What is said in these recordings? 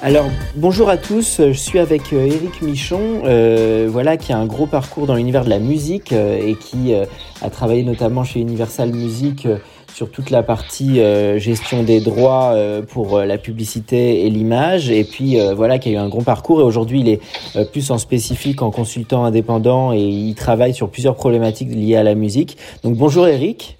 Alors bonjour à tous, je suis avec euh, Eric Michon, euh, voilà qui a un gros parcours dans l'univers de la musique euh, et qui euh, a travaillé notamment chez Universal Music euh, sur toute la partie euh, gestion des droits pour la publicité et l'image et puis voilà qui a eu un gros parcours et aujourd'hui il est plus en spécifique en consultant indépendant et il travaille sur plusieurs problématiques liées à la musique. Donc bonjour Eric.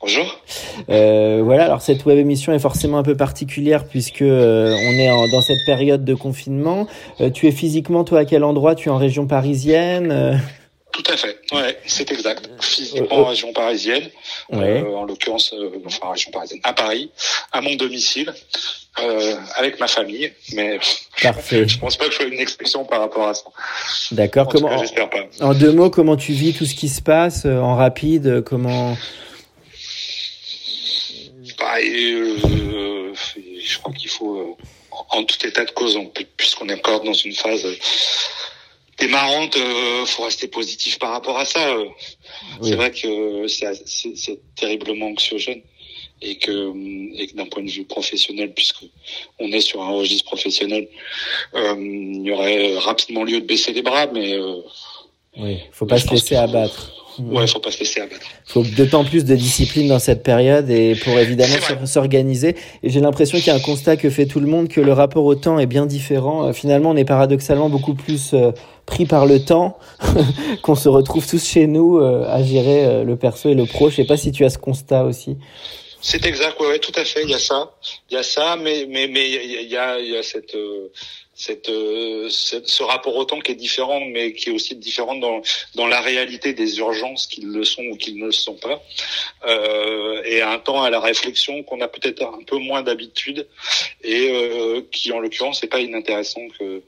Bonjour. Euh, voilà, alors cette web émission est forcément un peu particulière puisque euh, on est en, dans cette période de confinement. Euh, tu es physiquement, toi, à quel endroit? Tu es en région parisienne euh? Tout à fait, ouais, c'est exact. Physiquement en région parisienne, Ouais. euh, en l'occurrence, euh, enfin en région parisienne, à Paris, à mon domicile, euh, avec ma famille, mais Parfait. je pense pas que je sois une exception par rapport à ça. D'accord. Comment cas, j'espère pas. En deux mots, comment tu vis tout ce qui se passe euh, en rapide euh, Comment Bah, et, euh, je crois qu'il faut, euh, en tout état de cause, puisqu'on est encore dans une phase euh, démarrante, faut rester positif par rapport à ça. Oui. C'est vrai que c'est terriblement anxiogène et que, et que d'un point de vue professionnel, puisque on est sur un registre professionnel, euh, il y aurait rapidement lieu de baisser les bras, mais euh, Oui, faut pas se laisser qu'il faut- abattre. ouais, faut pas se laisser abattre. faut d'autant plus de discipline dans cette période et pour évidemment s'organiser. Et j'ai l'impression qu'il y a un constat que fait tout le monde, que le rapport au temps est bien différent. Euh, Finalement, on est paradoxalement beaucoup plus euh, pris par le temps qu'on se retrouve tous chez nous euh, à gérer le perso et le pro. Je sais pas si tu as ce constat aussi. C'est exact, ouais, ouais, tout à fait. Il y a ça, il y a ça, mais mais mais il y a il y a, il y a cette euh, cette, euh, cette- ce rapport au temps qui est différent, mais qui est aussi différent dans dans la réalité des urgences qu'ils le sont ou qu'ils ne le sont pas, euh, et un temps à la réflexion qu'on a peut-être un peu moins d'habitude et euh, qui en l'occurrence n'est pas inintéressant que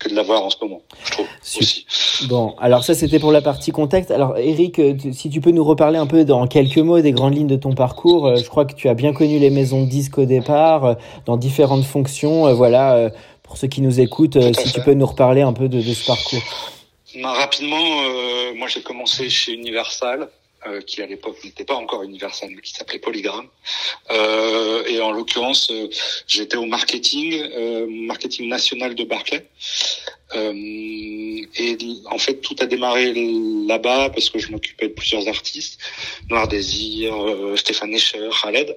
que de l'avoir en ce moment, je trouve aussi. Bon, alors ça c'était pour la partie contexte. Alors Eric, euh, si tu peux nous reparler un peu dans quelques mots des grandes lignes de ton parcours. Euh, Je crois que tu as bien connu les maisons de disques au départ, euh, dans différentes fonctions. Voilà, pour ceux qui nous écoutent, euh, si tu peux nous reparler un peu de, de ce parcours. Ben, rapidement, euh, moi j'ai commencé chez Universal, euh, qui à l'époque n'était pas encore Universal, mais qui s'appelait Polygram. Euh, et en l'occurrence, euh, j'étais au marketing, euh, marketing national de Barclay. Euh, et en fait, tout a démarré là-bas parce que je m'occupais de plusieurs artistes, Noir Désir, euh, Stéphane Escher, Khaled.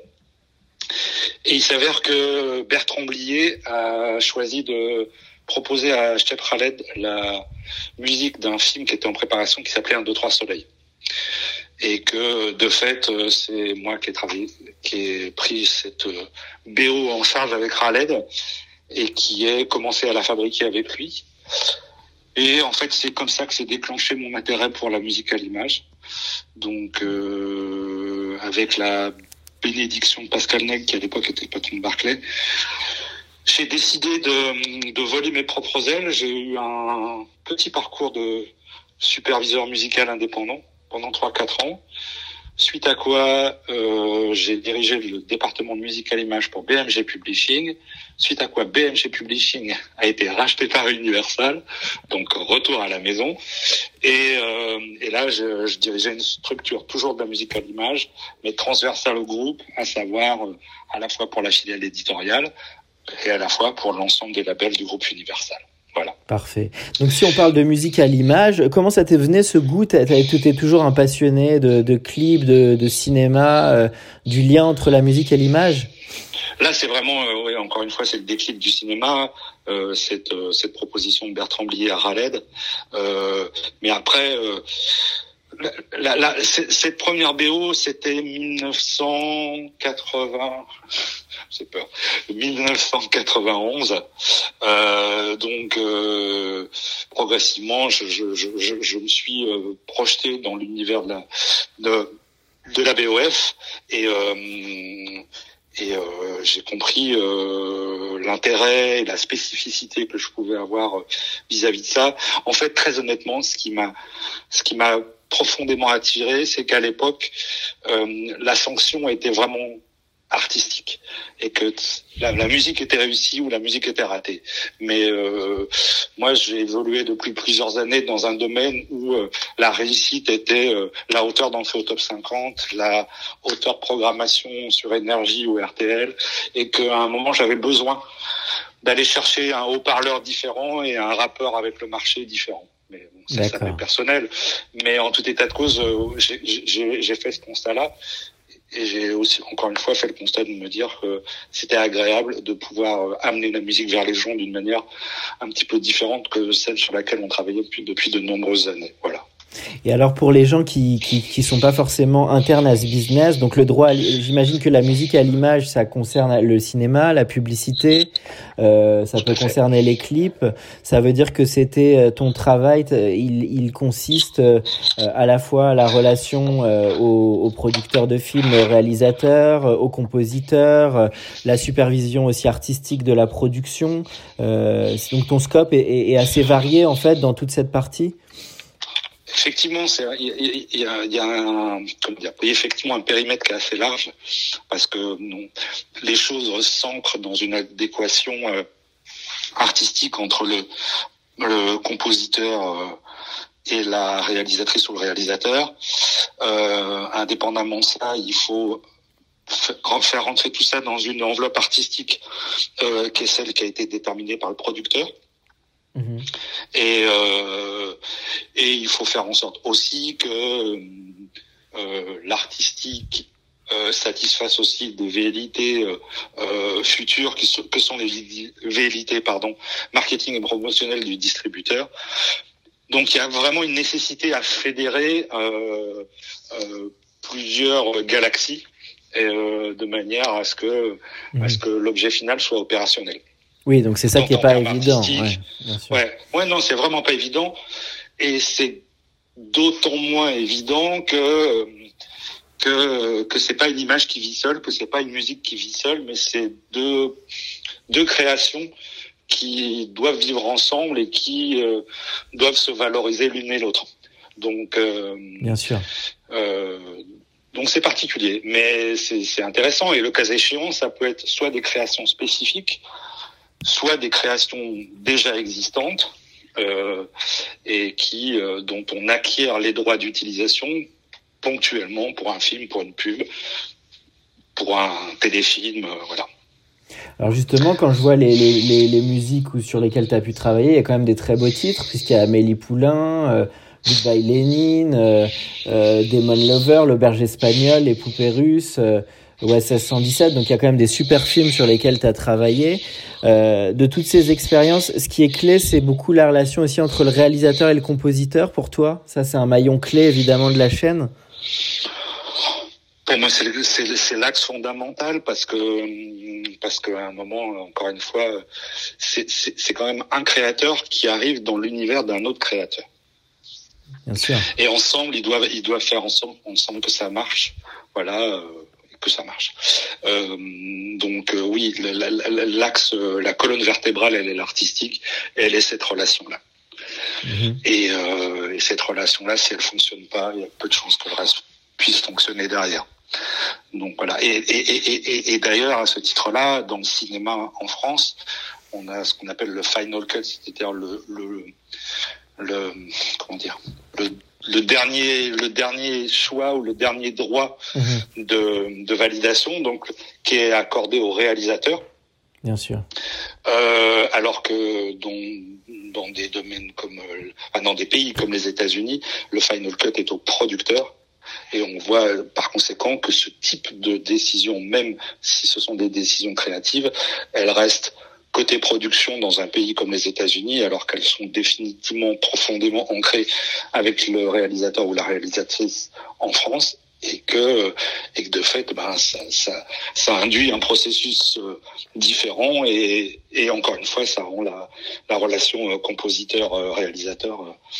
Et il s'avère que Bertrand Blier a choisi de proposer à Step Khaled la musique d'un film qui était en préparation qui s'appelait Un, deux, trois soleils. Et que de fait, c'est moi qui ai pris cette BO en charge avec Khaled et qui ai commencé à la fabriquer avec lui. Et en fait, c'est comme ça que s'est déclenché mon intérêt pour la musique à l'image. Donc, euh, avec la bénédiction de Pascal Neg, qui à l'époque était le patron de Barclay, j'ai décidé de, voler mes propres ailes. J'ai eu un petit parcours de superviseur musical indépendant pendant 3-4 ans. Suite à quoi, euh, j'ai dirigé le département de musique à l'image pour BMG Publishing. Suite à quoi, BMG Publishing a été racheté par Universal, donc retour à la maison. Et, euh, et là, je, je dirigeais une structure toujours de la musique à l'image, mais transversale au groupe, à savoir euh, à la fois pour la filiale éditoriale et à la fois pour l'ensemble des labels du groupe Universal. Voilà. Parfait. Donc si on parle de musique à l'image, comment ça t'est venu ce goût? T'as été toujours un passionné de, de clips, de, de cinéma, euh, du lien entre la musique et l'image? Là, c'est vraiment, euh, ouais, encore une fois, c'est le déclic du cinéma, euh, cette, euh, cette proposition de Bertrand Blier à Raled. Mais après, cette première BO, c'était 1980, j'ai peur, 1991. Euh, donc progressivement, je, je, je, je, me suis projeté dans l'univers de la de, la BOF et et euh, j'ai compris euh, l'intérêt et la spécificité que je pouvais avoir vis-à-vis de ça. En fait, très honnêtement, ce qui m'a ce qui m'a profondément attiré, c'est qu'à l'époque, euh, la sanction était vraiment artistique et que la, musique était réussie ou la musique était ratée. Mais euh, moi, j'ai évolué depuis plusieurs années dans un domaine où euh, la réussite était euh, la hauteur d'entrée au top 50, la hauteur programmation sur énergie ou RTL, et qu'à un moment, j'avais besoin d'aller chercher un haut-parleur différent et un rappeur avec le marché différent. Mais bon, ça, ça personnel. Mais en tout état de cause, j'ai fait ce constat-là et j'ai aussi, encore une fois, fait le constat de me dire que c'était agréable de pouvoir euh, amener la musique vers les gens d'une manière un petit peu différente que celle sur laquelle on travaillait depuis, depuis de nombreuses années. Voilà. Et alors pour les gens qui, qui qui sont pas forcément internes à ce business, donc le droit, j'imagine que la musique à l'image, ça concerne le cinéma, la publicité, euh, ça peut concerner les clips. Ça veut dire que c'était euh, ton travail, il, il consiste euh, à la fois à la relation euh, aux, aux, producteurs de films, aux réalisateurs, aux compositeurs, la supervision aussi artistique de la production. donc ton scope est, est assez varié en fait dans toute cette partie? Effectivement, il y, a, un, effectivement un périmètre qui est assez large parce que les choses s'ancrent dans une adéquation euh, artistique entre le, compositeur euh, et la réalisatrice ou le réalisateur. Euh, indépendamment de ça, il faut faire rentrer tout ça dans une enveloppe artistique qui est celle qui a été déterminée par le producteur. Mhm. Et, euh, et il faut faire en sorte aussi que euh, l'artistique euh, satisfasse aussi des velléités euh, futures qui sont, que sont les velléités pardon marketing et promotionnel du distributeur. Donc il y a vraiment une nécessité à fédérer plusieurs galaxies et, de manière à ce que à mhm. ce que l'objet final soit opérationnel. Oui, donc c'est ça qui est pas évident. Ouais, ouais. non, c'est vraiment pas évident, et c'est d'autant moins évident que que que c'est pas une image qui vit seule, que c'est pas une musique qui vit seule, mais c'est deux deux créations qui doivent vivre ensemble et qui euh, doivent se valoriser l'une et l'autre. Donc, euh, bien sûr. Euh, donc c'est particulier, mais c'est intéressant et le cas échéant, ça peut être soit des créations spécifiques, soit des créations déjà existantes euh, et qui euh, dont on acquiert les droits d'utilisation ponctuellement pour un film, pour une pub, pour un téléfilm, euh, voilà. Alors justement, quand je vois les, les, musiques sur lesquelles tu as pu travailler, il y a quand même des très beaux titres, puisqu'il y a Amélie Poulain, Goodbye Lénine, Demon Lover, Le Berger Espagnol, Les Poupées Russes, OSS 117, donc il y a quand même des super films sur lesquels tu as travaillé. Euh, de toutes ces expériences, ce qui est clé, c'est beaucoup la relation aussi entre le réalisateur et le compositeur pour toi. Ça, c'est un maillon clé évidemment de la chaîne. Pour moi, c'est l'axe fondamental parce que parce qu'à un moment, encore une fois, c'est quand même un créateur qui arrive dans l'univers d'un autre créateur. Bien sûr. Et ensemble, ils doivent ils doivent faire ensemble ensemble que ça marche. Voilà. Euh, que ça marche. Euh, donc euh, oui, l'axe, euh, la colonne vertébrale, elle est l'artistique, elle est cette relation-là. Mhm. Et, et, cette relation-là, si elle fonctionne pas, il y a peu de chances que le reste puisse fonctionner derrière. Donc voilà. Et, et, et d'ailleurs, à ce titre-là, dans le cinéma en France, on a ce qu'on appelle le final cut, c'est-à-dire le, le, le comment dire, le le dernier le dernier choix ou le dernier droit mhm. de, de validation donc qui est accordé au réalisateur. Bien sûr. Euh, alors que dans, dans des domaines comme euh, dans des pays comme les États-Unis le final cut est au producteur. Et on voit par conséquent que ce type de décision même si ce sont des décisions créatives elles restent côté production dans un pays comme les États-Unis, alors qu'elles sont définitivement profondément ancrées avec le réalisateur ou la réalisatrice en France, et que et que de fait ben ça, ça, ça induit un processus euh, différent et, et encore une fois ça rend la, la relation euh, compositeur réalisateur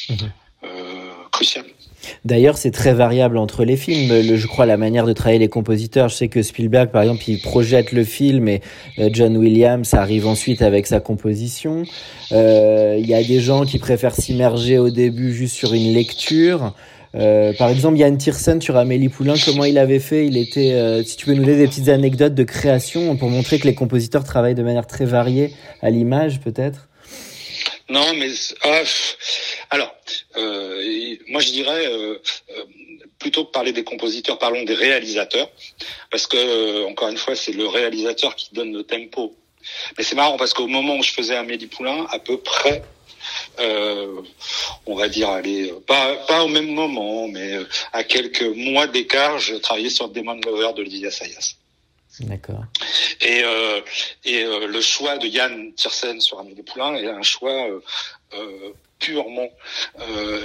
mhm. Euh. D'ailleurs, c'est très variable entre les films. Le, je crois la manière de travailler les compositeurs. Je sais que Spielberg, par exemple, il projette le film et John Williams arrive ensuite avec sa composition. Il y a des gens qui préfèrent s'immerger au début juste sur une lecture. Euh, par exemple, Yann Tiersen sur Amélie Poulain, comment il avait fait? Il était, euh, si tu peux nous donner des petites anecdotes de création pour montrer que les compositeurs travaillent de manière très variée à l'image, peut-être? Non, mais ah, alors, euh, moi je dirais plutôt que parler des compositeurs, parlons des réalisateurs, parce que encore une fois, c'est le réalisateur qui donne le tempo. Mais c'est marrant parce qu'au moment où je faisais Amélie Poulain, à peu près euh, on va dire, allez, pas, pas au même moment, mais euh, à quelques mois d'écart, je travaillais sur Demon Lover de Lydia Sayas. D'accord. Et, euh, et euh, le choix de Yann Tiersen sur Amélie Poulain est un choix euh, purement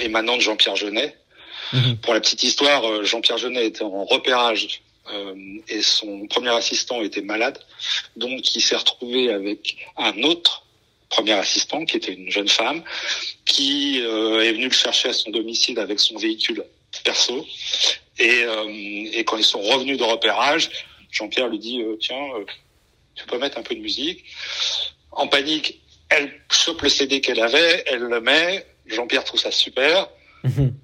émanant de Jean-Pierre Jeunet. Mhm. Pour la petite histoire, Jean-Pierre Jeunet était en repérage et son premier assistant était malade, donc il s'est retrouvé avec un autre premier assistant, qui était une jeune femme, qui euh, est venue le chercher à son domicile avec son véhicule perso. Et, euh, et quand ils sont revenus de repérage, Jean-Pierre lui dit euh, tiens, tu peux mettre un peu de musique. En panique, elle chope le CD qu'elle avait, elle le met. Jean-Pierre trouve ça super. Mhm.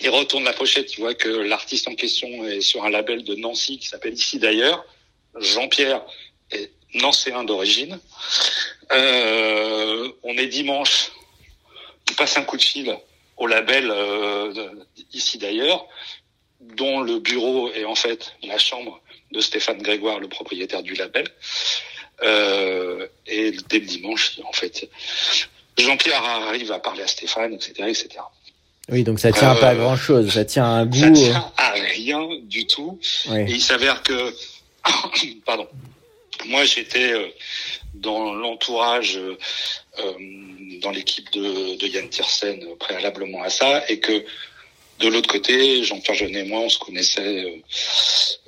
Il retourne la pochette, il voit que l'artiste en question est sur un label de Nancy qui s'appelle Ici d'ailleurs. Jean-Pierre est nancéen d'origine. Euh, on est dimanche, on passe un coup de fil au label euh, ici d'ailleurs, dont le bureau est en fait la chambre de Stéphane Grégoire, le propriétaire du label. Euh, et dès le dimanche, en fait, Jean-Pierre arrive à parler à Stéphane, etc., etc. Oui, donc ça tient pas à grand chose, ça tient à un goût. Ça tient à rien du tout. Et il s'avère que, pardon, moi j'étais dans l'entourage, euh, euh, dans l'équipe de, de, Yann Tiersen préalablement à ça, et que de l'autre côté, Jean-Pierre Jeunet et moi, on se connaissait euh,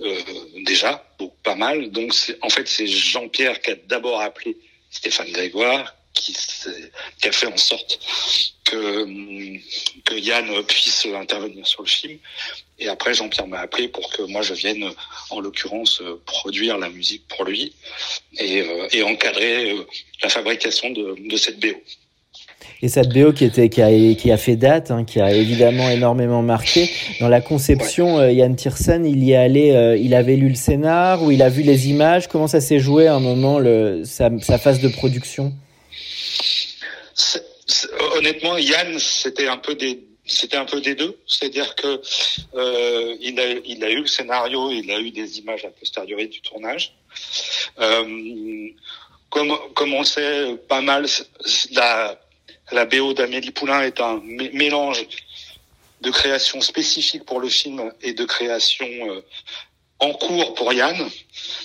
euh déjà, pas mal. Donc, en fait, c'est Jean-Pierre qui a d'abord appelé Stéphane Grégoire, qui, a fait en sorte que, que Yann puisse intervenir sur le film. Et après, Jean-Pierre m'a appelé pour que moi je vienne, en l'occurrence, produire la musique pour lui et, euh, encadrer la fabrication de, cette BO. Et cette BO qui était qui a, qui a fait date, hein, qui a évidemment énormément marqué. Dans la conception, euh, Yann Tiersen, il y est allé, il avait lu le scénar ou il a vu les images. Comment ça s'est joué à un moment le, sa, sa phase de production? Honnêtement, Yann, c'était un peu des c'était un peu des deux, c'est-à-dire que euh, il, a, il a eu le scénario, il a eu des images a posteriori du tournage. Euh, comme, comme on sait, pas mal, la, la BO d'Amélie Poulain est un mélange de création spécifique pour le film et de création euh, en cours pour Yann,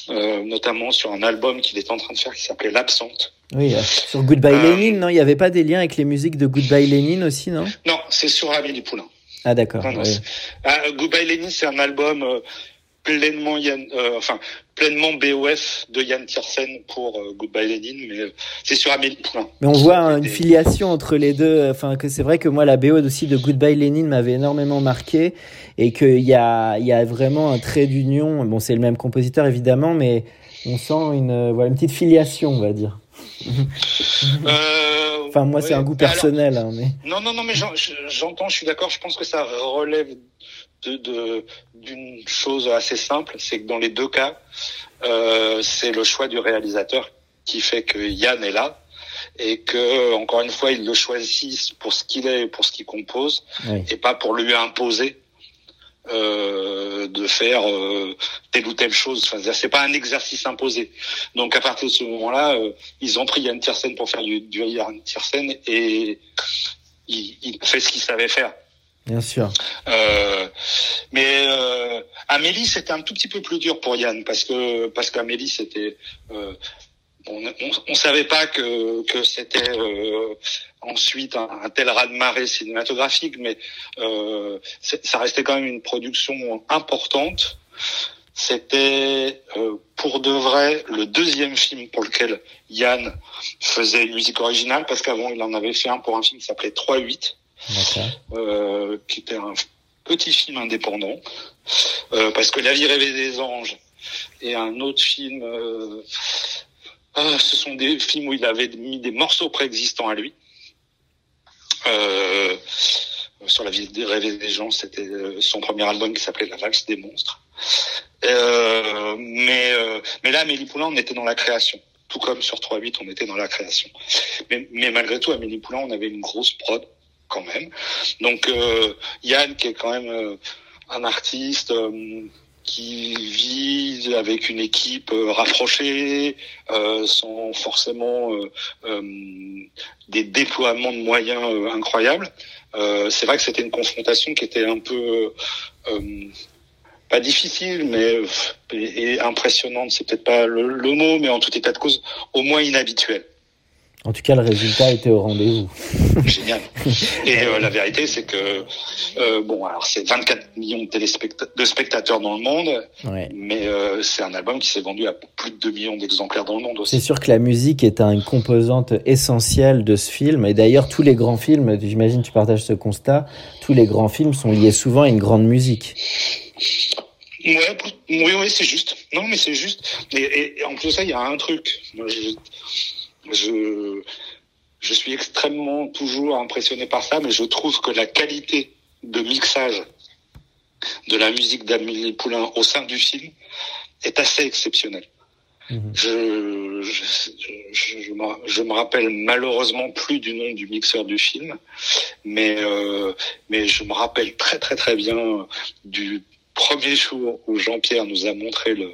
euh, notamment sur un album qu'il est en train de faire qui s'appelait L'Absente. Oui, euh, sur Goodbye Lenin, non? Il n'y avait pas des liens avec les musiques de Goodbye Lenin aussi, non? Non, c'est sur Amélie Poulain. Ah d'accord. Goodbye Lenin, c'est un album pleinement Yann, enfin pleinement BOF de Yann Tiersen pour Goodbye Lenin, mais c'est sur Amélie Poulain. Mais on voit une filiation entre les deux. Enfin, que c'est vrai que moi la BO aussi de Goodbye Lenin m'avait énormément marqué et qu'il y a, il y a vraiment un trait d'union. Bon, c'est le même compositeur évidemment, mais on sent une, voilà, une petite filiation, on va dire. Euh, enfin, moi, c'est un goût personnel. hein, mais... Non, non, non, mais j'entends, je suis d'accord. Je pense que ça relève de d'une chose assez simple, c'est que dans les deux cas, euh, c'est le choix du réalisateur qui fait que Yann est là et que encore une fois, il le choisit pour ce qu'il est, pour ce qu'il compose, et pas pour lui imposer euh, de faire euh, telle ou telle chose. Enfin, c'est pas un exercice imposé. Donc à partir de ce moment-là, euh, ils ont pris Yann Tiersen pour faire du, du Yann Tiersen et il, il fait ce qu'il savait faire. Bien sûr. Euh, mais Amélie, c'était un tout petit peu plus dur pour Yann parce que parce qu'Amélie, c'était on ne savait pas que, que c'était euh, ensuite un, tel raz-de-marée cinématographique, mais euh, ça restait quand même une production importante. C'était euh, pour de vrai le deuxième film pour lequel Yann faisait une musique originale, parce qu'avant il en avait fait un pour un film qui s'appelait 3-8, euh, qui était un petit film indépendant, euh, parce que La vie rêvée des anges et un autre film ah, ce sont des films où il avait mis des morceaux préexistants à lui. Euh, sur la vie rêves des gens, c'était euh, son premier album qui s'appelait La valse des monstres. Euh, mais euh, mais là, Amélie Poulain, on était dans la création. Tout comme sur 3-8, on était dans la création. Mais, mais malgré tout, Amélie Poulain, on avait une grosse prod quand même. Donc euh, Yann, qui est quand même un artiste qui vit avec une équipe euh, rapprochée, euh, sans forcément euh, euh, des déploiements de moyens incroyables. c'est vrai que c'était une confrontation qui était un peu pas difficile, mais et, impressionnante, c'est peut-être pas le, le, mot, mais en tout état de cause, au moins inhabituelle. En tout cas, le résultat était au rendez-vous. Génial. Et euh, la vérité, c'est que euh, bon, alors c'est 24 millions de, de spectateurs dans le monde, mais euh, c'est un album qui s'est vendu à plus de 2 millions d'exemplaires dans le monde aussi. C'est sûr que la musique est une composante essentielle de ce film. Et d'ailleurs, tous les grands films, j'imagine, tu partages ce constat, tous les grands films sont liés souvent à une grande musique. Ouais, oui, oui, c'est juste. Non, mais c'est juste. Et, et, en plus de ça, il y a un truc. Moi, je je, je suis extrêmement toujours impressionné par ça, mais je trouve que la qualité de mixage de la musique d'Amélie Poulain au sein du film est assez exceptionnelle. Mhm. Je, je, je, me, je, me, rappelle malheureusement plus du nom du mixeur du film, mais, euh, mais je me rappelle très très très bien du premier jour où Jean-Pierre nous a montré le,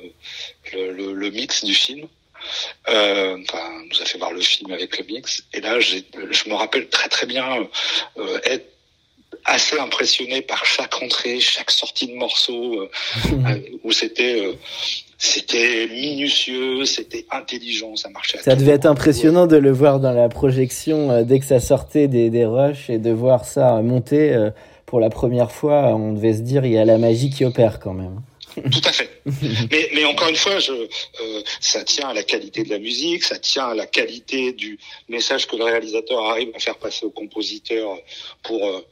le, le, le mix du film euh, enfin, nous a fait voir le film avec le mix. Et là, je me rappelle très très bien euh, être assez impressionné par chaque entrée, chaque sortie de morceau, euh, euh où c'était c'était minutieux, c'était intelligent, ça marchait. Ça devait être impressionnant de le voir dans la projection dès que ça sortait des, des rushs et de voir ça monter pour la première fois. On devait se dire il y a la magie qui opère quand même. Tout à fait. mais, mais encore une fois, je, euh, ça tient à la qualité de la musique, ça tient à la qualité du message que le réalisateur arrive à faire passer au compositeur pour euh,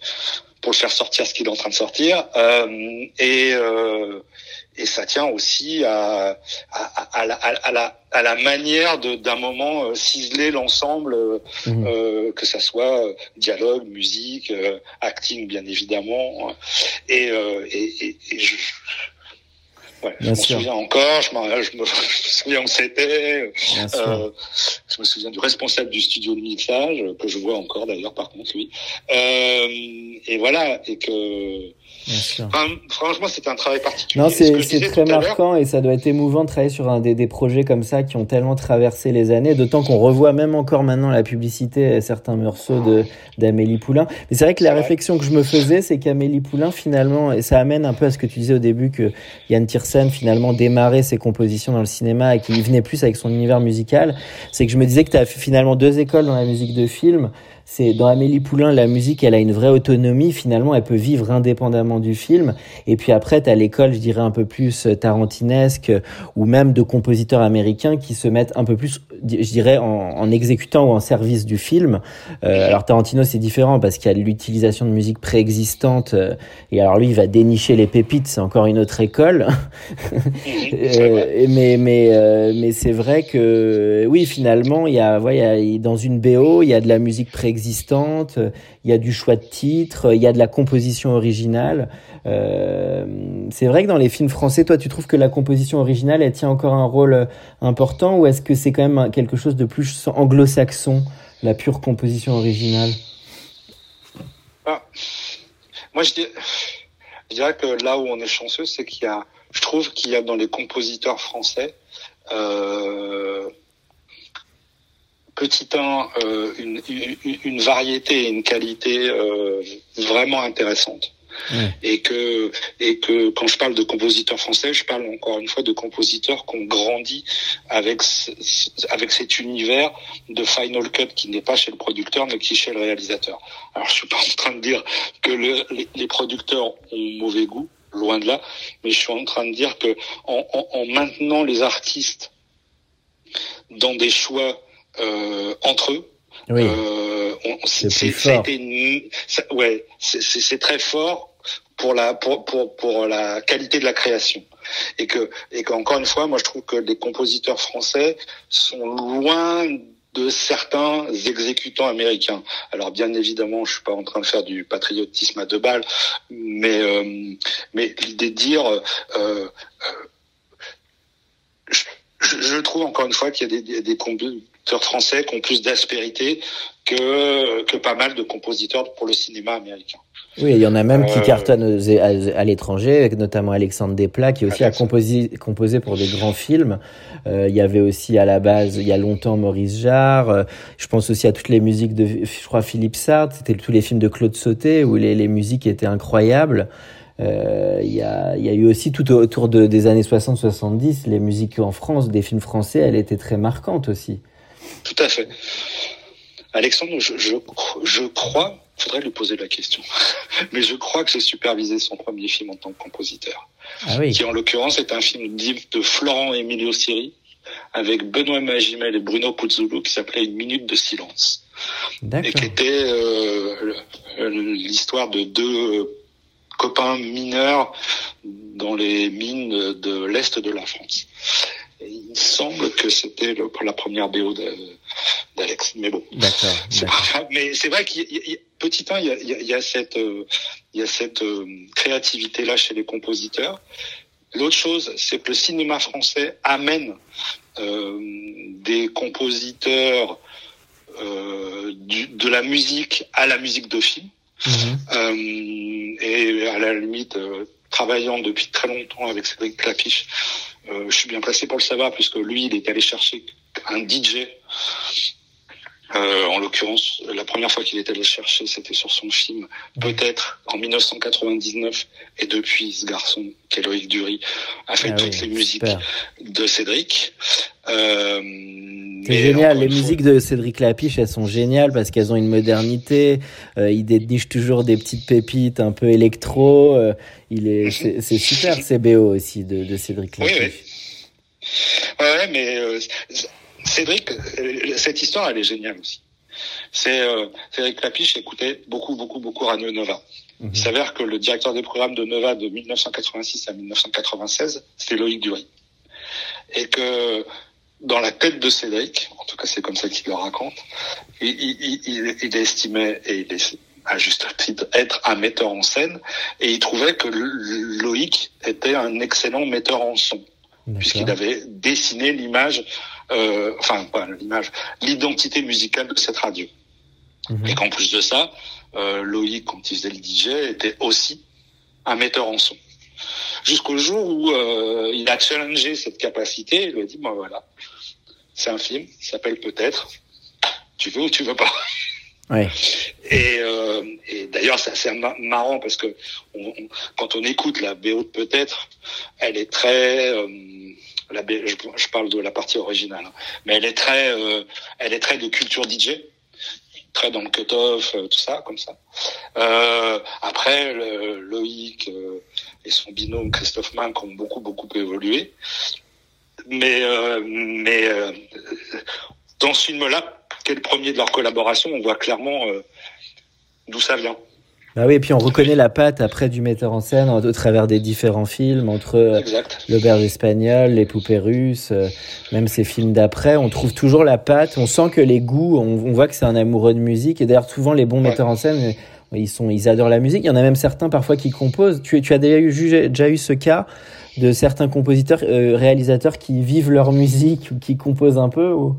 pour le faire sortir ce qu'il est en train de sortir. Euh, et euh, et ça tient aussi à, à, à, la, à, la, à la manière d'un moment euh, ciseler l'ensemble, mmh. euh, que ça soit dialogue, musique, acting bien évidemment. Et, et, et, et je, je me souviens encore, je, je, me, souviens où c'était. Euh, je me souviens du responsable du studio de mixage, que je vois encore d'ailleurs par contre lui. Euh, et voilà, et que franchement, c'est un travail particulier. Non, c'est très marquant et ça doit être émouvant de travailler sur un des, des projets comme ça qui ont tellement traversé les années, d'autant qu'on revoit même encore maintenant la publicité certains morceaux d'Amélie Poulain. Mais c'est vrai que la réflexion que je me faisais, c'est qu'Amélie Poulain, finalement, et ça amène un peu à ce que tu disais au début, que Yann Tiersen, finalement, démarrait ses compositions dans le cinéma et qu'il venait plus avec son univers musical, c'est que je me disais que tu as finalement deux écoles dans la musique de film c'est dans Amélie Poulain, la musique, elle a une vraie autonomie. Finalement, elle peut vivre indépendamment du film. Et puis après, tu as l'école, je dirais, un peu plus euh, tarantinesque ou même de compositeurs américains qui se mettent un peu plus, je dirais, en, exécutant ou en service du film. Euh, alors Tarantino, c'est différent parce qu'il y a l'utilisation de musique préexistante. Euh, et alors lui, il va dénicher les pépites. C'est encore une autre école. mais mais mais c'est vrai que oui, finalement, il y a, ouais, il y a dans une BO, il y a de la musique préexistante existante, il y a du choix de titre, il y a de la composition originale. Euh, c'est vrai que dans les films français, toi, tu trouves que la composition originale, elle tient encore un rôle important ou est-ce que c'est quand même quelque chose de plus anglo-saxon, la pure composition originale? Ah, Moi, je, dirais que là où on est chanceux, c'est qu'il y a, je trouve qu'il y a dans les compositeurs français euh, petit un, euh, une, une, une, variété et une qualité euh, vraiment intéressante. Et que et que quand je parle de compositeurs français, je parle encore une fois de compositeurs qui ont grandi avec avec cet univers de Final Cut qui n'est pas chez le producteur mais qui est chez le réalisateur. Alors je suis pas en train de dire que le, les, producteurs ont mauvais goût, loin de là, mais je suis en train de dire que en, en, en maintenant les artistes dans des choix entre eux, oui. Euh, c'est ouais, c'est très fort pour la pour, pour pour la qualité de la création et que et qu'encore une fois moi je trouve que les compositeurs français sont loin de certains exécutants américains. Alors bien évidemment, je suis pas en train de faire du patriotisme à deux balles, mais euh, mais l'idée de dire euh, euh, je, je, trouve encore une fois qu'il y a des, des, compositeurs français qui ont plus d'aspérité que, que pas mal de compositeurs pour le cinéma américain. Oui, il y en a même qui euh, cartonnent à, l'étranger, notamment Alexandre Desplat, qui aussi a composé, composé pour des grands films. Euh, il y avait aussi à la base, il y a longtemps, Maurice Jarre. Euh, je pense aussi à toutes les musiques de, je crois, Philippe Sartre. C'était tous les films de Claude Sauté où les, les musiques étaient incroyables. Euh, il y, a, y, a, eu aussi tout autour de, des années 60-70, les musiques en France, des films français, elles étaient très marquantes aussi. Tout à fait. Alexandre, je, je, je crois, faudrait lui poser la question, mais je crois que j'ai supervisé son premier film en tant que compositeur, ah oui. qui en l'occurrence est un film de Florent Emilio Siri avec Benoît Magimel et Bruno Puzzolo qui s'appelait Une minute de silence et qui était euh, l'histoire de deux copains mineurs dans les mines de l'est de la France. Et il semble que c'était la première BO d'Alex, mais bon. D'accord. Mais c'est vrai qu'il petit un, il y a, il y a cette, euh, il y a cette euh, créativité là chez les compositeurs. L'autre chose, c'est que le cinéma français amène euh, des compositeurs euh, du, de la musique à la musique de film. Mhm. Euh, et à la limite, euh, travaillant depuis très longtemps avec Cédric Clapiche, euh, je suis bien placé pour le savoir puisque lui, il est allé chercher un DJ. en l'occurrence, la première fois qu'il est allé chercher, c'était sur son film, peut-être en 1999. Et depuis, ce garçon, qui est Loïc Dury, a fait ah toutes les musiques de Cédric. Euh, c'est génial, les musiques de Cédric Lapiche, elles sont géniales parce qu'elles ont une modernité. Euh, il déniche toujours des petites pépites un peu électro. Euh, il est, c'est super ces BO aussi de, de Cédric Lapiche. Oui, oui. Ouais, mais euh, Cédric, cette histoire, elle est géniale aussi. C'est Cédric Lapiche écoutait beaucoup, beaucoup, beaucoup Radio Nova. Mhm. Il s'avère que le directeur des programmes de Nova de 1986 à 1996, c'était Loïc Dury. Et que dans la tête de Cédric, en tout cas c'est comme ça qu'il le raconte, il, il, il, il estimait, et il est à juste titre, être un metteur en scène, et il trouvait que Loïc était un excellent metteur en son, puisqu'il avait dessiné l'image, euh, enfin pas l'image, l'identité musicale de cette radio. Mhm. Et qu'en plus de ça, euh, Loïc, quand il faisait le DJ, était aussi un metteur en son jusqu'au jour où euh, il a challengé cette capacité. Il lui a dit, bon voilà, c'est un film, il s'appelle Peut-être. Tu veux ou tu veux pas ouais. Et, euh, et d'ailleurs, c'est assez marrant parce que on, quand on écoute la BO de Peut-être, elle est très... Euh, la, je, je, parle de la partie originale, hein, mais elle est très, euh, elle est très de culture DJ très dans le cut-off, euh, tout ça, comme ça. Euh, après, le, Loïc euh, et son binôme Christophe Mann ont beaucoup, beaucoup évolué. Mais, euh, mais euh, dans ce film-là, qui est le premier de leur collaboration, on voit clairement d'où ça vient. Bah oui, et puis on reconnaît la patte après du metteur en scène au travers des différents films, entre euh, l'auberge espagnole, les poupées russes, euh, même ces films d'après, on trouve toujours la patte. On sent que les goûts, on, voit que c'est un amoureux de musique. Et d'ailleurs, souvent les bons metteurs en scène, euh, ils sont, ils adorent la musique. Il y en a même certains parfois qui composent. Tu, tu as déjà eu, déjà eu ce cas de certains compositeurs, réalisateurs qui vivent leur musique ou qui composent un peu ou...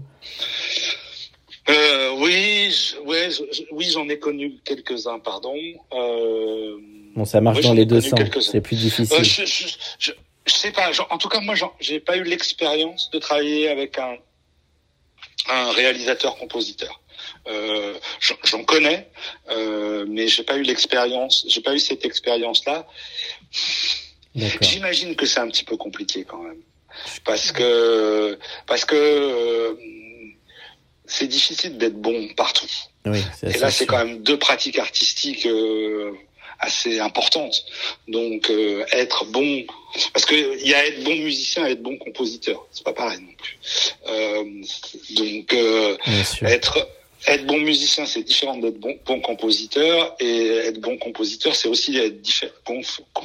Euh, oui, ouais, oui, j'en ai connu quelques-uns, pardon. Euh, bon, ça marche dans les deux sens. C'est plus difficile. Euh, je, je, sais pas. En tout cas, moi, j'ai pas eu l'expérience de travailler avec un un réalisateur-compositeur. Euh, J'en connais, euh, mais j'ai pas eu l'expérience. J'ai pas eu cette expérience-là. J'imagine que c'est un petit peu compliqué quand même, parce que parce que euh, c'est difficile d'être bon partout. Oui, Et là, c'est quand même deux pratiques artistiques euh, assez importantes. Donc, euh, être bon, parce que il y a être bon musicien et être bon compositeur, c'est pas pareil non plus. Euh, donc, euh, être être bon musicien, c'est différent d'être bon, bon compositeur, et être bon compositeur, c'est aussi être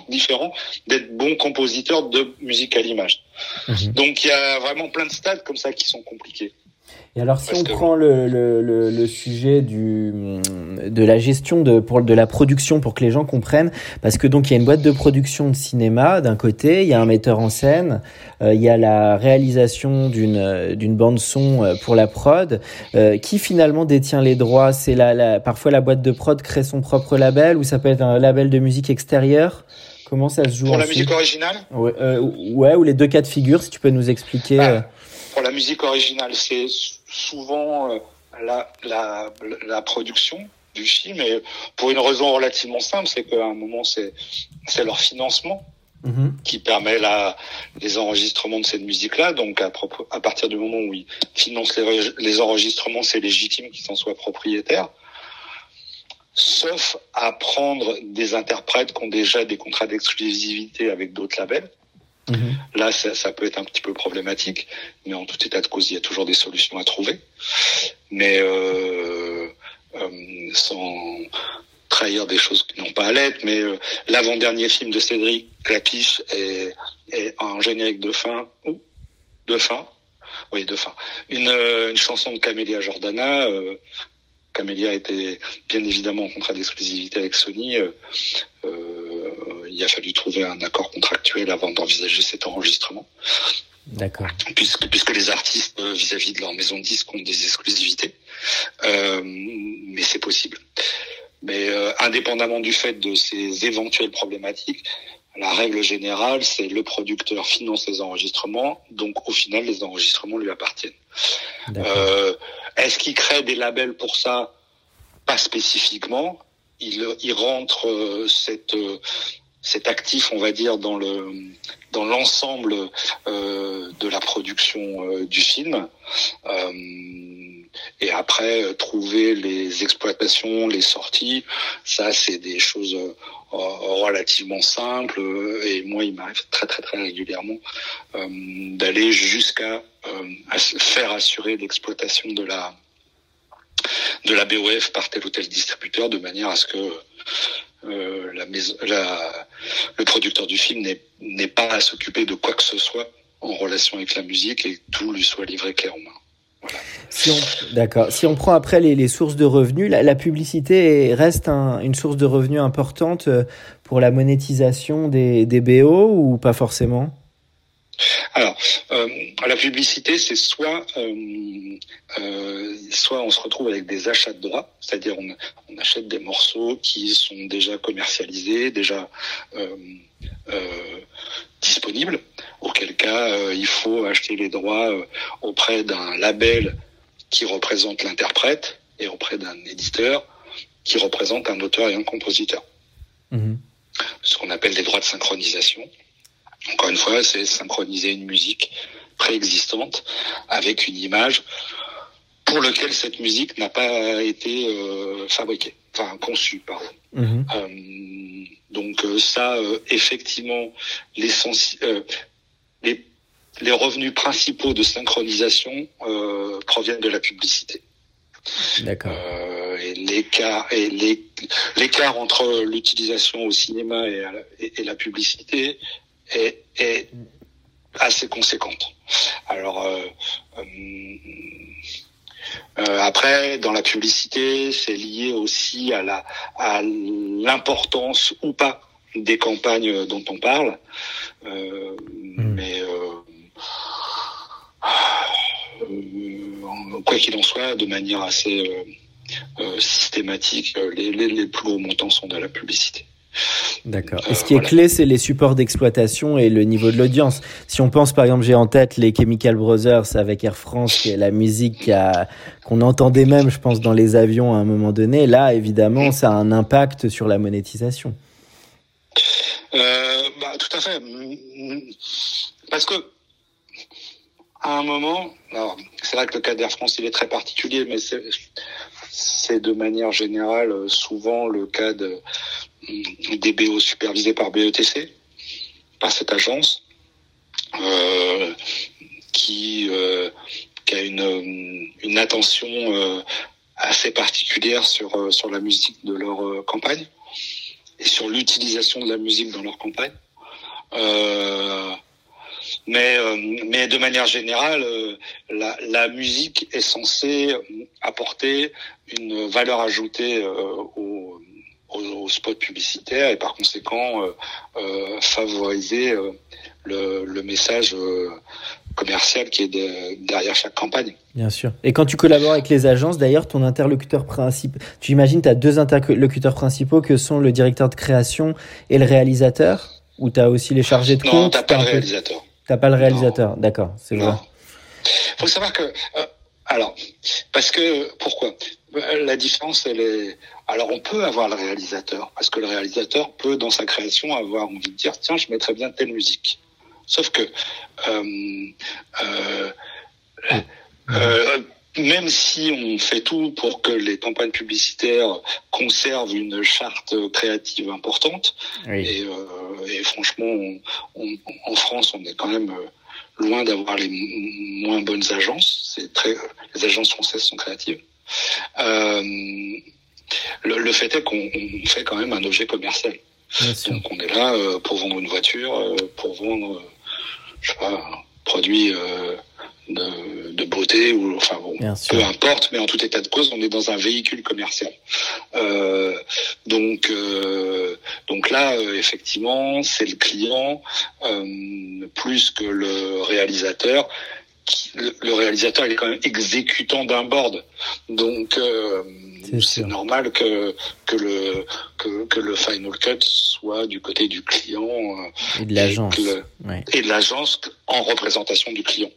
différent d'être bon compositeur de musique à l'image. Mhm. Donc il y a vraiment plein de stades comme ça qui sont compliqués. Et alors, si on prend le, le, le, le, sujet du, de la gestion de, pour, de la production pour que les gens comprennent, parce que donc il y a une boîte de production de cinéma d'un côté, il y a un metteur en scène, euh, il y a la réalisation d'une d'une bande son euh, pour la prod, euh, qui finalement détient les droits. C'est la, la, parfois la boîte de prod crée son propre label ou ça peut être un label de musique extérieure. Comment ça se joue Pour la musique originale ouais, ouais, ou les deux cas de figure, si tu peux nous expliquer. Bah, pour la musique originale, c'est souvent euh, la, la, la, production du film et pour une raison relativement simple, c'est qu'à un moment c'est leur financement mhm. qui permet la, les enregistrements de cette musique-là. Donc à, à partir du moment où ils financent les, les enregistrements, c'est légitime qu'ils en soient propriétaires. Sauf à prendre des interprètes qui ont déjà des contrats d'exclusivité avec d'autres labels. Mhm. Là, ça, peut être un petit peu problématique, mais en tout état de cause, il y a toujours des solutions à trouver. Mais euh, euh, sans trahir des choses qui n'ont pas à l'être, mais euh, l'avant-dernier film de Cédric Clapiche est, est un générique de fin, ou de fin, oui, de fin. Une, chanson de Camélia Jordana. Camélia était bien évidemment en contrat d'exclusivité avec Sony. Il a fallu trouver un accord contractuel avant d'envisager cet enregistrement. D'accord. Puisque, puisque les artistes euh, vis-à-vis de leur maison de disques ont des exclusivités, euh, mais c'est possible. Mais euh, indépendamment du fait de ces éventuelles problématiques, la règle générale, c'est le producteur finance les enregistrements, donc au final, les enregistrements lui appartiennent. Euh, Est-ce qu'il crée des labels pour ça? Pas spécifiquement. Il, il rentre cette cet actif, on va dire, dans le dans l'ensemble euh, de la production euh, du film. Euh, et après, trouver les exploitations, les sorties, ça, c'est des choses relativement simples. Et moi, il m'arrive très très très régulièrement d'aller jusqu'à faire assurer l'exploitation de la de la BOF par tel ou tel distributeur de manière à ce que euh, la maison, la, le producteur du film n'est pas à s'occuper de quoi que ce soit en relation avec la musique et tout lui soit livré clair en main. Voilà. Si D'accord. Si on prend après les, les sources de revenus, la, la publicité reste un, une source de revenus importante euh, pour la monétisation des, des BO ou pas forcément? Alors, euh, la publicité, c'est soit, euh, euh, soit on se retrouve avec des achats de droits, c'est-à-dire on, on, achète des morceaux qui sont déjà commercialisés, déjà disponibles, auquel cas il faut acheter les droits auprès d'un label qui représente l'interprète et auprès d'un éditeur qui représente un auteur et un compositeur. Mmh. Ce qu'on appelle des droits de synchronisation. Encore une fois, c'est synchroniser une musique préexistante avec une image pour laquelle cette musique n'a pas été euh, fabriquée, enfin conçue, pardon. Mhm. Euh, donc euh, ça, euh, effectivement, les, les revenus principaux de synchronisation proviennent de la publicité. D'accord. et l'écart et l'écart entre l'utilisation au cinéma et, et, et, la publicité est, est assez conséquente. Alors euh, euh, euh, après, dans la publicité, c'est lié aussi à la à l'importance ou pas des campagnes dont on parle. Euh, hmm. Mais euh, quoi qu'il en soit, de manière assez systématique, les, les, les plus gros montants sont de la publicité. D'accord. Et ce qui est clé, c'est les supports d'exploitation et le niveau de l'audience. Si on pense, par exemple, j'ai en tête les Chemical Brothers avec Air France, qui est la musique qu'on entendait même, je pense, dans les avions à un moment donné. Là, évidemment, ça a un impact sur la monétisation. Euh, bah, tout à fait. Parce que à un moment, alors c'est vrai que le cas d'Air France il est très particulier, mais c'est de manière générale souvent le cas de, des BO supervisés par BETC, par cette agence, euh, qui, euh, qui a une, une attention euh, assez particulière sur, sur la musique de leur campagne et sur l'utilisation de la musique dans leur campagne. Euh, mais, euh, mais de manière générale, euh, la, la, musique est censée apporter une valeur ajoutée au, au, spot publicitaire et par conséquent favoriser le, le, message commercial qui est derrière chaque campagne. Bien sûr. Et quand tu collabores avec les agences, d'ailleurs, ton interlocuteur principal, tu imagines, tu as deux interlocuteurs principaux que sont le directeur de création et le réalisateur? Ou tu as aussi les chargés de compte? Non, tu pas le réalisateur. Tu pas le réalisateur, d'accord, c'est vrai. Il faut savoir que... Euh, alors, parce que... Pourquoi? La différence, elle est... Alors, on peut avoir le réalisateur, parce que le réalisateur peut, dans sa création, avoir envie de dire, tiens, je mettrais bien telle musique. Sauf que euh, euh, euh, même si on fait tout pour que les campagnes publicitaires conservent une charte créative importante, et, franchement, en France, on est quand même loin d'avoir les moins bonnes agences. C'est très, les agences françaises sont créatives. Le, fait est qu'on fait quand même un objet commercial. Donc on est là pour vendre une voiture, pour vendre je sais pas, produit euh, de, de, beauté ou enfin bon, peu importe, mais en tout état de cause, on est dans un véhicule commercial. Euh, donc euh, donc là, euh, effectivement, c'est le client euh, plus que le réalisateur. Le, le, réalisateur, il est quand même exécutant d'un board, donc c'est normal que que le que, que, le final cut soit du côté du client et de l'agence. et de l'agence en représentation du client.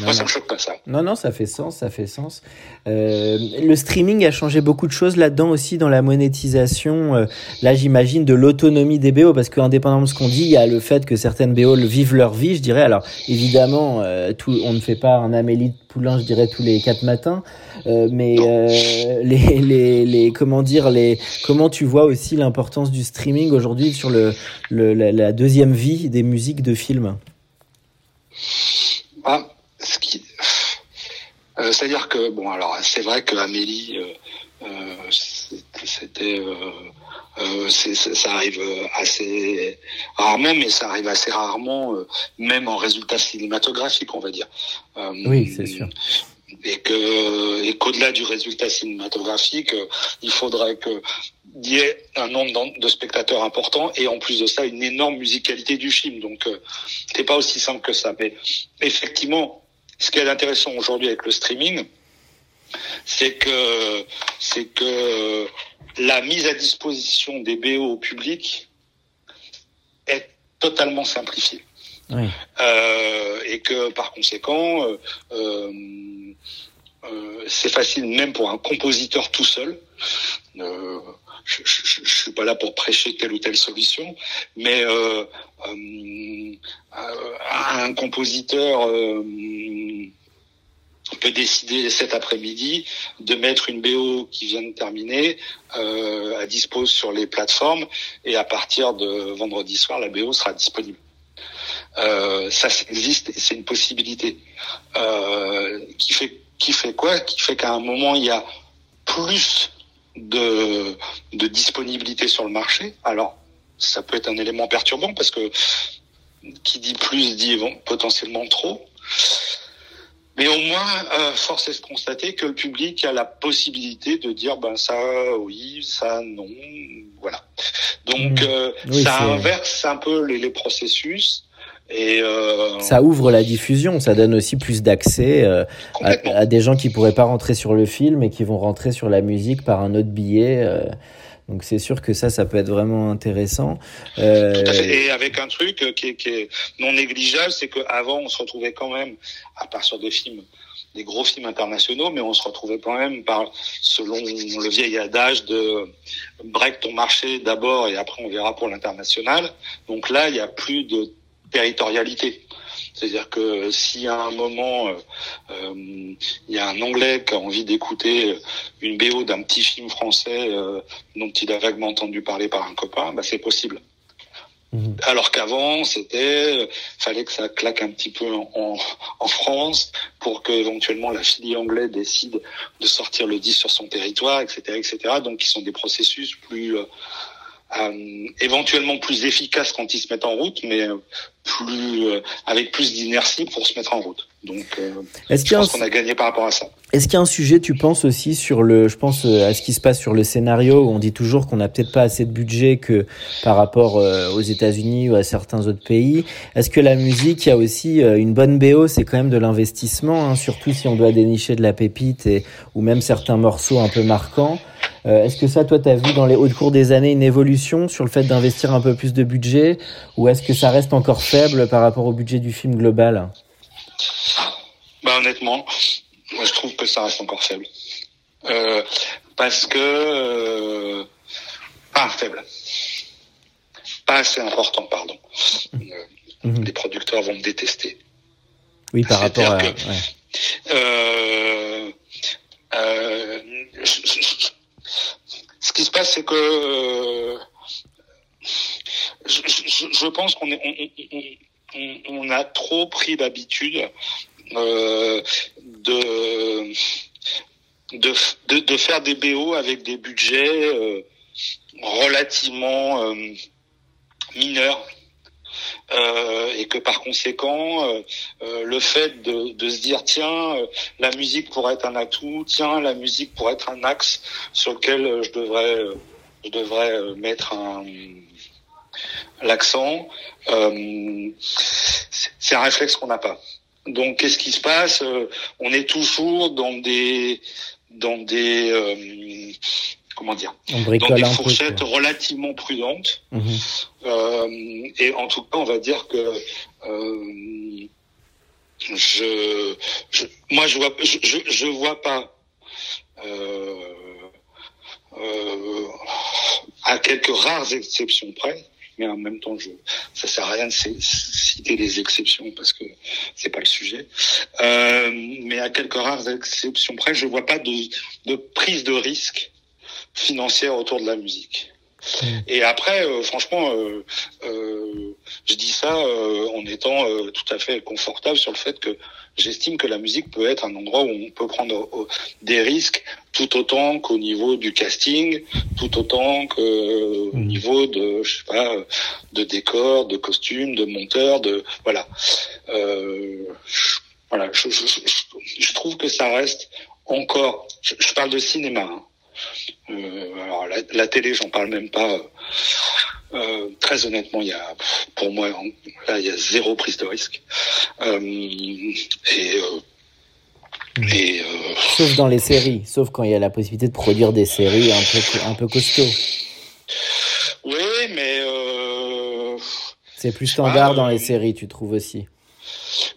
Moi, ça me choque pas ça. Non, non, ça fait sens, ça fait sens. Euh, le streaming a changé beaucoup de choses là-dedans aussi dans la monétisation. Euh, là, j'imagine de l'autonomie des BO parce qu'indépendamment de ce qu'on dit, il y a le fait que certaines BO vivent leur vie, je dirais. Alors, évidemment, euh, tout, on ne fait pas un Amélie de Poulain, je dirais tous les quatre matins, euh, mais les, les, les, comment dire, les, comment tu vois aussi l'importance du streaming aujourd'hui sur le, le la, la, deuxième vie des musiques de films? Ah ce qui, euh, c'est-à-dire que bon, alors c'est vrai que Amélie, euh, euh c'était, euh, ça arrive assez rarement, mais ça arrive assez rarement, même en résultat cinématographique, on va dire. oui, c'est sûr et que et qu'au-delà du résultat cinématographique, il faudrait que y ait un nombre de spectateurs important et en plus de ça une énorme musicalité du film. Donc c'est pas aussi simple que ça. Mais effectivement, ce qui est intéressant aujourd'hui avec le streaming, c'est que c'est que la mise à disposition des BO au public est totalement simplifiée. Euh, et que par conséquent, euh, euh, euh, c'est facile même pour un compositeur tout seul. Euh, je, je, je, suis pas là pour prêcher telle ou telle solution, mais euh, un compositeur peut décider cet après-midi de mettre une BO qui vient de terminer euh, à dispose sur les plateformes et à partir de vendredi soir, la BO sera disponible. Euh, ça existe c'est une possibilité euh, qui fait qui fait quoi? Qui fait qu'à un moment il y a plus de de disponibilité sur le marché. Alors ça peut être un élément perturbant parce que qui dit plus dit potentiellement trop. Mais au moins, euh, force est de constater que le public a la possibilité de dire ben ça oui, ça non, voilà. Donc mmh. euh, ça inverse un peu les, les processus. Et euh, ça ouvre la diffusion, ça donne aussi plus d'accès euh, à, à, des gens qui pourraient pas rentrer sur le film et qui vont rentrer sur la musique par un autre billet. Euh, Donc c'est sûr que ça, ça peut être vraiment intéressant. Euh... Et avec un truc qui est, qui est non négligeable, c'est qu'avant, on se retrouvait quand même, à part sur des films, des gros films internationaux, mais on se retrouvait quand même par, selon le vieil adage de break ton marché d'abord et après on verra pour l'international. Donc là, il n'y a plus de territorialité. C'est-à-dire que si à un moment euh, euh, il y a un Anglais qui a envie d'écouter une BO d'un petit film français euh, dont il a vaguement entendu parler par un copain, bah c'est possible. Mhm. Alors qu'avant, c'était fallait que ça claque un petit peu en, en, France pour que éventuellement la filière anglaise décide de sortir le disque sur son territoire, etc., etc. Donc, qui sont des processus plus euh, éventuellement plus efficaces quand ils se mettent en route, mais euh, plus euh, avec plus d'inertie pour se mettre en route. Donc, est-ce je pense qu'on a gagné par rapport à ça. Est-ce qu'il y a un sujet, tu penses aussi sur le, je pense à ce qui se passe sur le scénario où on dit toujours qu'on n'a peut-être pas assez de budget que par rapport aux États-Unis ou à certains autres pays. Est-ce que la musique, il y a aussi une bonne BO, c'est quand même de l'investissement, hein, surtout si on doit dénicher de la pépite et ou même certains morceaux un peu marquants. Euh, est-ce que ça, toi, tu as vu dans les hauts cours des années une évolution sur le fait d'investir un peu plus de budget ou est-ce que ça reste encore faible par rapport au budget du film global bah, Honnêtement, moi, je trouve que ça reste encore faible. Euh, parce que... Euh, pas faible. Pas assez important, pardon. Mhm. Les producteurs vont me détester. Oui, par rapport à... Ce qui se passe, c'est que euh, je, je, pense qu'on est, on, on, a trop pris l'habitude euh, de, de, de, faire des BO avec des budgets euh, relativement euh, mineurs. Euh, et que par conséquent, euh, euh, le fait de, de, se dire tiens, la musique pourrait être un atout, tiens, la musique pourrait être un axe sur lequel je devrais, je devrais mettre un l'accent, c'est un réflexe qu'on n'a pas. Donc, qu'est-ce qui se passe? On est toujours dans des dans des comment dire, dans des fourchettes relativement prudentes. Mhm. Euh, et en tout cas, on va dire que euh, je, je, moi, je vois, je, je, vois pas. Euh, euh, à quelques rares exceptions près, mais en même temps, je, ça sert à rien de citer les exceptions parce que c'est pas le sujet. Euh, mais à quelques rares exceptions près, je vois pas de, de prise de risque financière autour de la musique. Mm. Et après, euh, franchement, euh, euh, je dis ça en étant tout à fait confortable sur le fait que j'estime que la musique peut être un endroit où on peut prendre des risques tout autant qu'au niveau du casting, tout autant qu'au mm. niveau de, je sais pas, de décor, de costumes, de monteurs, de voilà. voilà, je, je, je, trouve que ça reste encore. Je, parle de cinéma. Hein, euh, alors la, la télé, j'en parle même pas. Euh, très honnêtement, il y a, pour moi, là, il y a zéro prise de risque. Euh, et mmh. et euh, sauf dans les séries, sauf quand il y a la possibilité de produire des séries un peu un peu costauds. Oui, mais euh, c'est plus standard dans les séries, tu trouves aussi.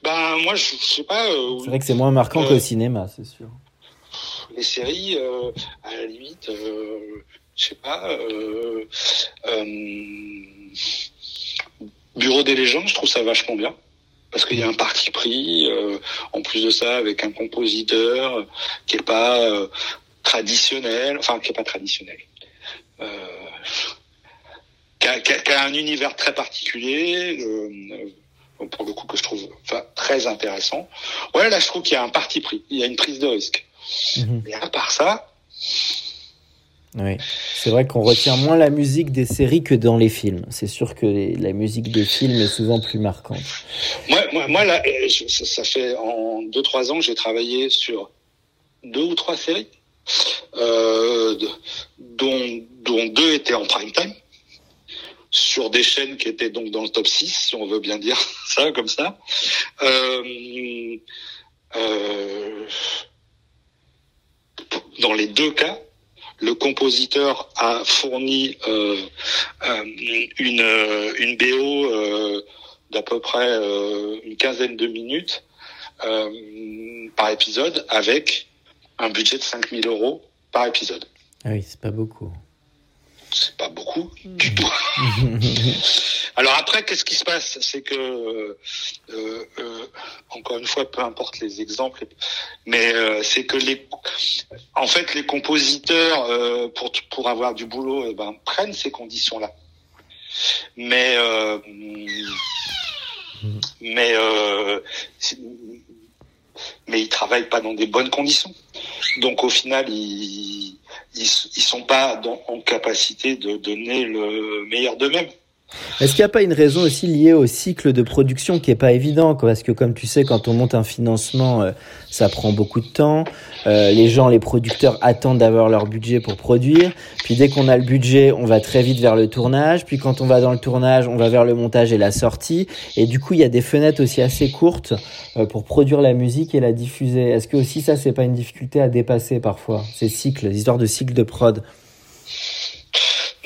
Ben moi, je, sais pas. c'est vrai que c'est moins marquant qu'au cinéma, c'est sûr les séries, euh, à la limite, euh, je sais pas. Euh, Bureau des légendes, je trouve ça vachement bien parce qu'il y a un parti pris. en plus de ça, avec un compositeur qui est pas traditionnel, enfin qui est pas traditionnel. Qui a, qui, a, un univers très particulier, pour le coup que je trouve très intéressant. Ouais, là je trouve qu'il y a un parti pris, il y a une prise de risque. Mhm. Et à part ça. Oui, c'est vrai qu'on retient moins la musique des séries que dans les films. C'est sûr que la musique des films est souvent plus marquante. Moi, moi, moi là, euh, ça, fait en 2-3 ans que j'ai travaillé sur deux ou trois séries, euh, dont, dont deux étaient en prime time sur des chaînes qui étaient donc dans le top 6, si on veut bien dire ça comme ça. Euh, euh, dans les deux cas, le compositeur a fourni euh, une, une BO d'à peu près une quinzaine de minutes par épisode avec un budget de 5000 euros par épisode. Ah oui, c'est pas beaucoup c'est pas beaucoup du tout. Alors après, qu'est-ce qui se passe? C'est que, euh, euh, encore une fois, peu importe les exemples, mais euh, c'est que les, en fait, les compositeurs pour pour avoir du boulot, eh ben, prennent ces conditions-là. Mais mais mais ils travaillent pas dans des bonnes conditions. Donc au final, ils ils, ils sont pas en capacité de donner le meilleur d'eux-mêmes. Est-ce qu'il n'y a pas une raison aussi liée au cycle de production qui est pas évident Parce que comme tu sais, quand on monte un financement, euh, ça prend beaucoup de temps. Euh, les gens, les producteurs attendent d'avoir leur budget pour produire. Puis dès qu'on a le budget, on va très vite vers le tournage. Puis quand on va dans le tournage, on va vers le montage et la sortie. Et du coup, il y a des fenêtres aussi assez courtes euh, pour produire la musique et la diffuser. Est-ce que aussi ça, c'est pas une difficulté à dépasser parfois Ces cycles, les histoires de cycle de prod?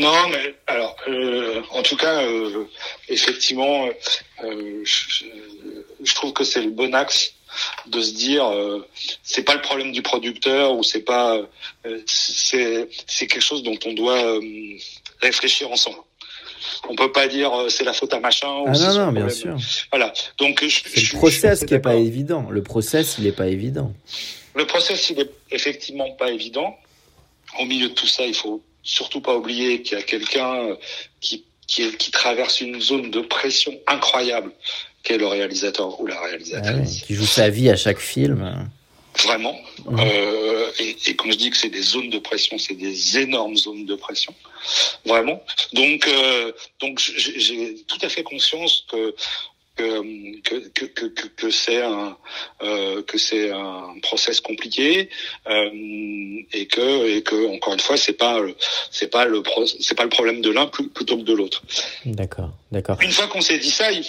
Non, mais alors, euh, en tout cas, euh, effectivement, euh, je, trouve que c'est le bon axe de se dire, c'est pas le problème du producteur ou c'est pas, c'est c'est quelque chose dont on doit réfléchir ensemble. On peut pas dire c'est la faute à machin. Ah non, non, bien sûr. Voilà. Donc, c'est le process qui est pas évident. Le process, il est pas évident. Le process, il est effectivement pas évident. Au milieu de tout ça, il faut surtout pas oublier qu'il y a quelqu'un euh, qui, qui, qui, traverse une zone de pression incroyable, qu'est le réalisateur ou la réalisatrice. qui joue sa vie à chaque film. Vraiment. Mmh. Euh, et, et, quand je dis que c'est des zones de pression, c'est des énormes zones de pression. Vraiment. Donc, euh, donc j'ai tout à fait conscience que que, que, que, que, que c'est un euh, que c'est un process compliqué euh, et que et que encore une fois c'est pas c'est pas le c'est pas le problème de l'un plutôt que de l'autre. D'accord, d'accord. Une fois qu'on s'est dit ça, il,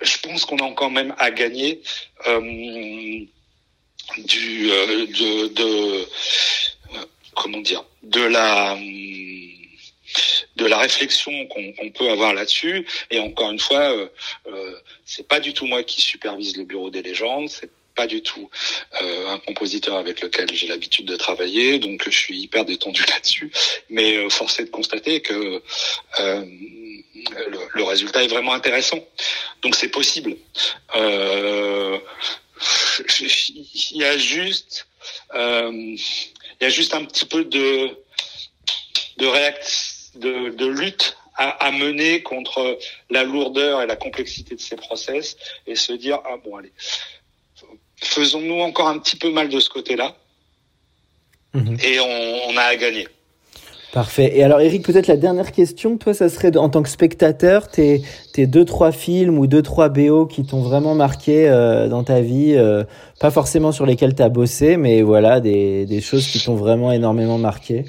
je pense qu'on a quand même à gagner euh, du euh, de, de euh, comment dire de la de la réflexion qu'on peut avoir là-dessus. Et encore une fois, euh, euh, c'est pas du tout moi qui supervise le bureau des légendes. C'est pas du tout euh, un compositeur avec lequel j'ai l'habitude de travailler, donc je suis hyper détendu là-dessus. Mais euh, force de constater que euh, le, le, résultat est vraiment intéressant. Donc c'est possible. Euh, il y a juste, il y a juste un petit peu de de réaction de, de lutte à, à, mener contre la lourdeur et la complexité de ces process et se dire ah bon allez faisons-nous encore un petit peu mal de ce côté-là mhm. et on, on, a à gagner. Parfait. Et alors Eric, peut-être la dernière question, toi, ça serait en tant que spectateur, tes, tes deux trois films ou deux trois BO qui t'ont vraiment marqué euh, dans ta vie, euh, pas forcément sur lesquels tu as bossé, mais voilà des, des choses qui t'ont vraiment énormément marqué.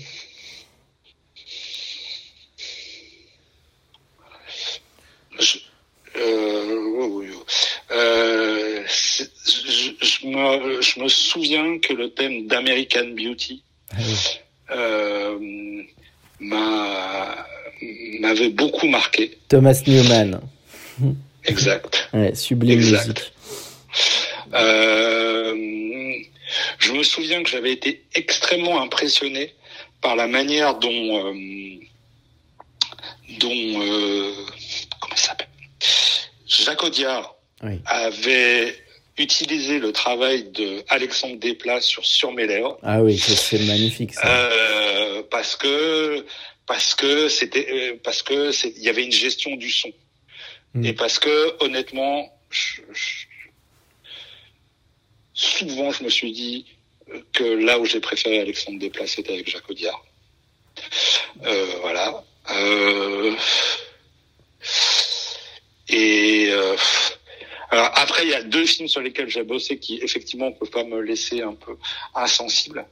Me souviens que le thème d'American Beauty ah euh, m'avait beaucoup marqué. Thomas Newman. Exact. sublime musique. Euh, je me souviens que j'avais été extrêmement impressionné par la manière dont euh, dont comment il s'appelle? Jacques Audiard avait utiliser le travail de Alexandre Desplat sur Sur mes lèvres. Ah oui, c'est magnifique ça. Euh, parce que parce que c'était euh, parce que il y avait une gestion du son mm. et parce que honnêtement, je, je, souvent je me suis dit que là où j'ai préféré Alexandre Desplat, c'était avec Jacques Audiard. Euh, voilà. Euh, et euh, alors après, il y a deux films sur lesquels j'ai bossé qui effectivement ne peuvent pas me laisser un peu insensible.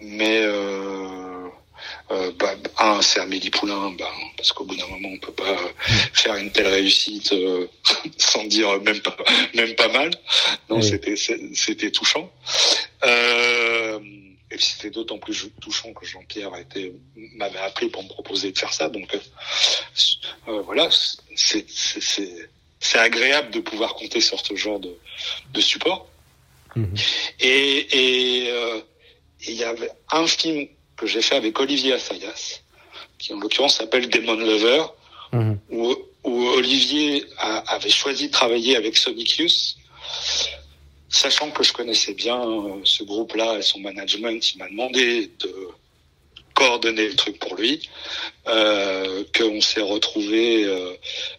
Mais euh, euh, bah, un, c'est Amélie Poulain, bah, parce qu'au bout d'un moment, on peut pas faire une telle réussite euh, sans dire même pas, même pas mal. Non, c'était, c'était touchant. Euh, puis c'était d'autant plus touchant que Jean-Pierre m'avait appelé pour me proposer de faire ça. Donc voilà, c'est c'est agréable de pouvoir compter sur ce genre de, de support. Mhm. Et il y avait un film que j'ai fait avec Olivier Assayas, qui en l'occurrence s'appelle Demon Lover, mhm. où, où, Olivier avait choisi de travailler avec Sonic Youth, sachant que je connaissais bien euh, ce groupe-là et son management, il m'a demandé de coordonner le truc pour lui, euh, qu'on s'est retrouvé euh,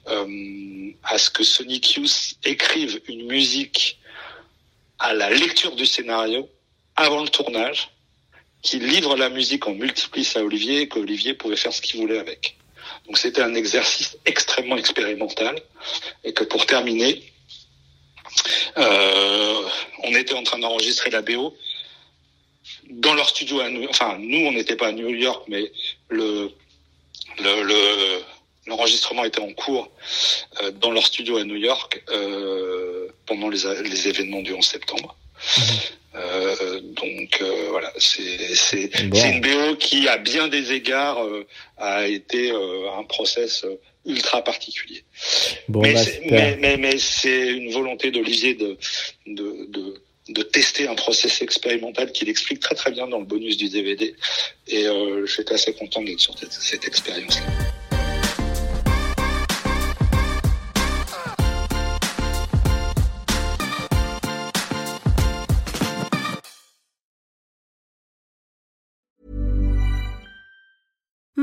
euh, à ce que Sonic Youth écrive une musique à la lecture du scénario avant le tournage, qui livre la musique en multiplice à Olivier et qu'Olivier pouvait faire ce qu'il voulait avec. Donc c'était un exercice extrêmement expérimental et que pour terminer, euh, on était en train d'enregistrer la BO dans leur studio à New Enfin, nous, on n'était pas à New York, mais le le, l'enregistrement était en cours euh, dans leur studio à New York euh, pendant les, les événements du 11 septembre. Mhm. Euh, donc euh, voilà, c'est c'est une BO qui, à bien des égards, euh, a été un process ultra particulier. Bon, mais, bah, mais, mais, mais c'est une volonté d'Olivier de, de, de, de, tester un process expérimental qu'il explique très très bien dans le bonus du DVD. Et euh, j'étais assez content d'être sur cette, cette expérience-là.